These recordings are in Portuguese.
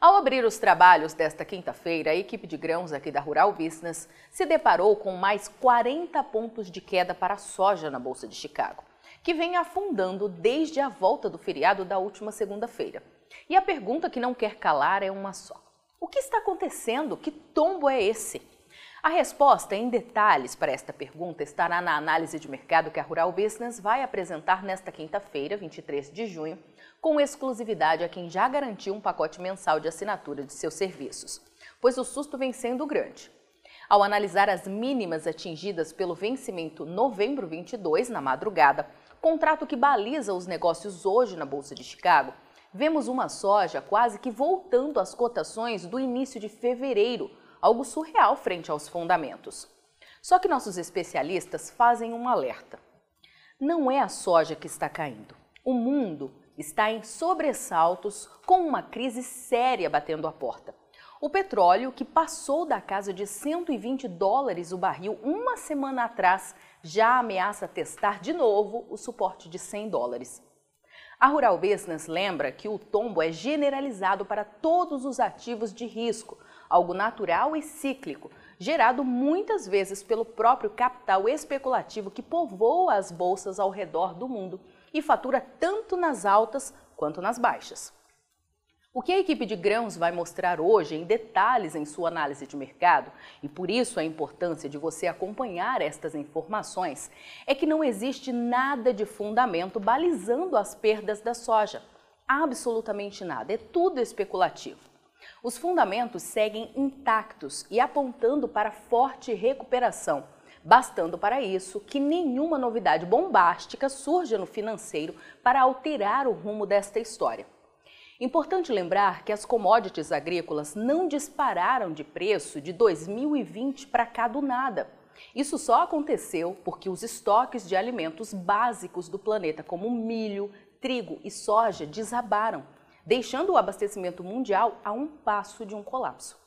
Ao abrir os trabalhos desta quinta-feira, a equipe de grãos aqui da Rural Business se deparou com mais 40 pontos de queda para a soja na Bolsa de Chicago, que vem afundando desde a volta do feriado da última segunda-feira. E a pergunta que não quer calar é uma só: o que está acontecendo? Que tombo é esse? A resposta em detalhes para esta pergunta estará na análise de mercado que a Rural Business vai apresentar nesta quinta-feira, 23 de junho, com exclusividade a quem já garantiu um pacote mensal de assinatura de seus serviços, pois o susto vem sendo grande. Ao analisar as mínimas atingidas pelo vencimento novembro 22 na madrugada, contrato que baliza os negócios hoje na Bolsa de Chicago, vemos uma soja quase que voltando às cotações do início de fevereiro, algo surreal frente aos fundamentos. Só que nossos especialistas fazem um alerta. Não é a soja que está caindo. O mundo está em sobressaltos com uma crise séria batendo a porta. O petróleo, que passou da casa de 120 dólares o barril uma semana atrás, já ameaça testar de novo o suporte de 100 dólares. A Rural Business lembra que o tombo é generalizado para todos os ativos de risco, algo natural e cíclico, gerado muitas vezes pelo próprio capital especulativo que povoa as bolsas ao redor do mundo e fatura tanto nas altas quanto nas baixas. O que a equipe de grãos vai mostrar hoje em detalhes em sua análise de mercado, e por isso a importância de você acompanhar estas informações, é que não existe nada de fundamento balizando as perdas da soja. Absolutamente nada, é tudo especulativo. Os fundamentos seguem intactos e apontando para forte recuperação, bastando para isso que nenhuma novidade bombástica surja no financeiro para alterar o rumo desta história. Importante lembrar que as commodities agrícolas não dispararam de preço de 2020 para cá do nada. Isso só aconteceu porque os estoques de alimentos básicos do planeta, como milho, trigo e soja, desabaram, deixando o abastecimento mundial a um passo de um colapso.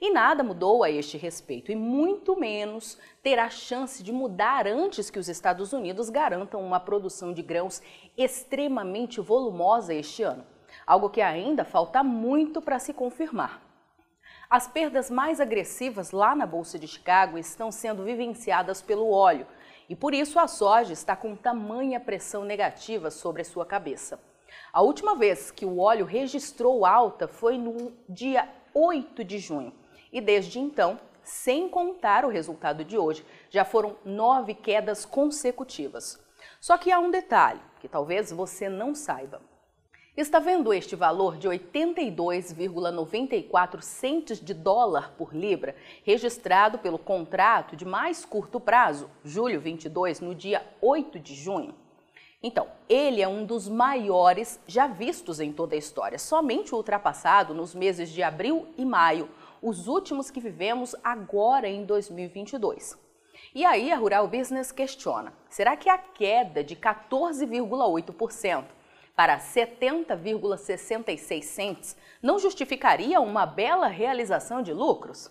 E nada mudou a este respeito, e muito menos terá chance de mudar antes que os Estados Unidos garantam uma produção de grãos extremamente volumosa este ano, algo que ainda falta muito para se confirmar. As perdas mais agressivas lá na Bolsa de Chicago estão sendo vivenciadas pelo óleo, e por isso a soja está com tamanha pressão negativa sobre a sua cabeça. A última vez que o óleo registrou alta foi no dia 8 de junho, e desde então, sem contar o resultado de hoje, já foram nove quedas consecutivas. Só que há um detalhe que talvez você não saiba. Está vendo este valor de 82,94 centes de dólar por libra, registrado pelo contrato de mais curto prazo, julho 22, no dia 8 de junho? Então, ele é um dos maiores já vistos em toda a história, somente ultrapassado nos meses de abril e maio, os últimos que vivemos agora em 2022. E aí a Rural Business questiona: será que a queda de 14,8% para 70,66 cents não justificaria uma bela realização de lucros?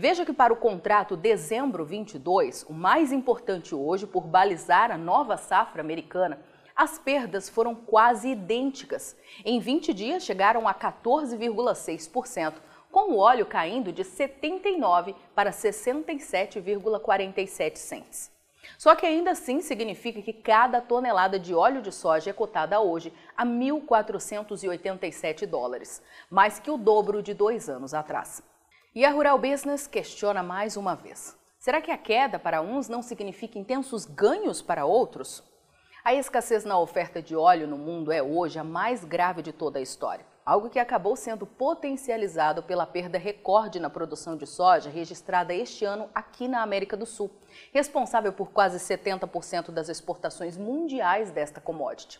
Veja que para o contrato dezembro 22, o mais importante hoje por balizar a nova safra americana, as perdas foram quase idênticas. Em 20 dias chegaram a 14,6%, com o óleo caindo de 79 para 67,47 cents. Só que ainda assim significa que cada tonelada de óleo de soja é cotada hoje a 1.487 dólares, mais que o dobro de dois anos atrás. E a Rural Business questiona mais uma vez: será que a queda para uns não significa intensos ganhos para outros? A escassez na oferta de óleo no mundo é hoje a mais grave de toda a história algo que acabou sendo potencializado pela perda recorde na produção de soja registrada este ano aqui na América do Sul, responsável por quase 70% das exportações mundiais desta commodity.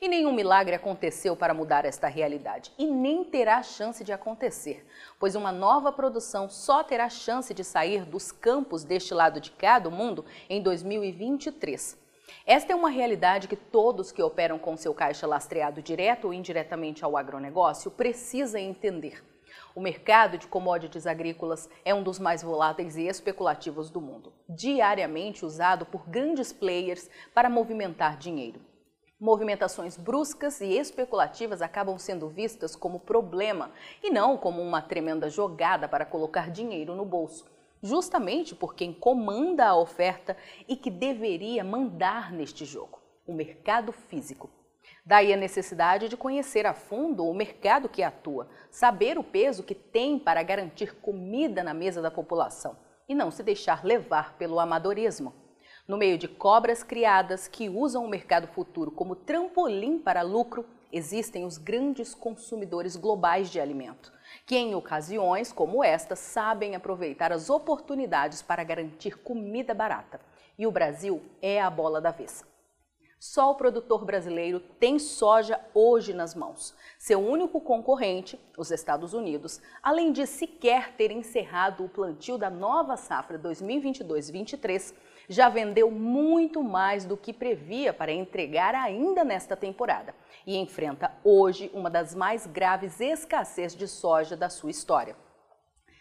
E nenhum milagre aconteceu para mudar esta realidade, e nem terá chance de acontecer, pois uma nova produção só terá chance de sair dos campos deste lado de cá do mundo em 2023. Esta é uma realidade que todos que operam com seu caixa lastreado direto ou indiretamente ao agronegócio precisam entender. O mercado de commodities agrícolas é um dos mais voláteis e especulativos do mundo, diariamente usado por grandes players para movimentar dinheiro. Movimentações bruscas e especulativas acabam sendo vistas como problema e não como uma tremenda jogada para colocar dinheiro no bolso, justamente por quem comanda a oferta e que deveria mandar neste jogo o mercado físico. Daí a necessidade de conhecer a fundo o mercado que atua, saber o peso que tem para garantir comida na mesa da população e não se deixar levar pelo amadorismo. No meio de cobras criadas que usam o mercado futuro como trampolim para lucro, existem os grandes consumidores globais de alimento, que em ocasiões como esta sabem aproveitar as oportunidades para garantir comida barata. E o Brasil é a bola da vez. Só o produtor brasileiro tem soja hoje nas mãos. Seu único concorrente, os Estados Unidos, além de sequer ter encerrado o plantio da nova safra 2022-23, já vendeu muito mais do que previa para entregar ainda nesta temporada e enfrenta hoje uma das mais graves escassez de soja da sua história.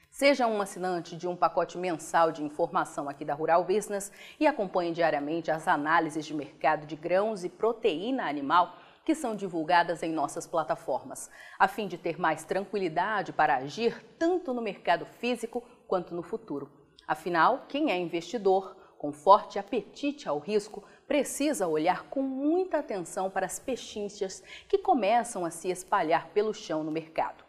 Seja um assinante de um pacote mensal de informação aqui da Rural Business e acompanhe diariamente as análises de mercado de grãos e proteína animal que são divulgadas em nossas plataformas, a fim de ter mais tranquilidade para agir tanto no mercado físico quanto no futuro. Afinal, quem é investidor, com forte apetite ao risco, precisa olhar com muita atenção para as pechinchas que começam a se espalhar pelo chão no mercado.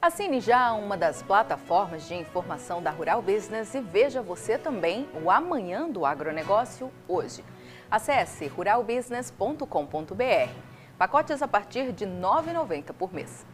Assine já uma das plataformas de informação da Rural Business e veja você também o Amanhã do Agronegócio hoje. Acesse ruralbusiness.com.br. Pacotes a partir de R$ 9,90 por mês.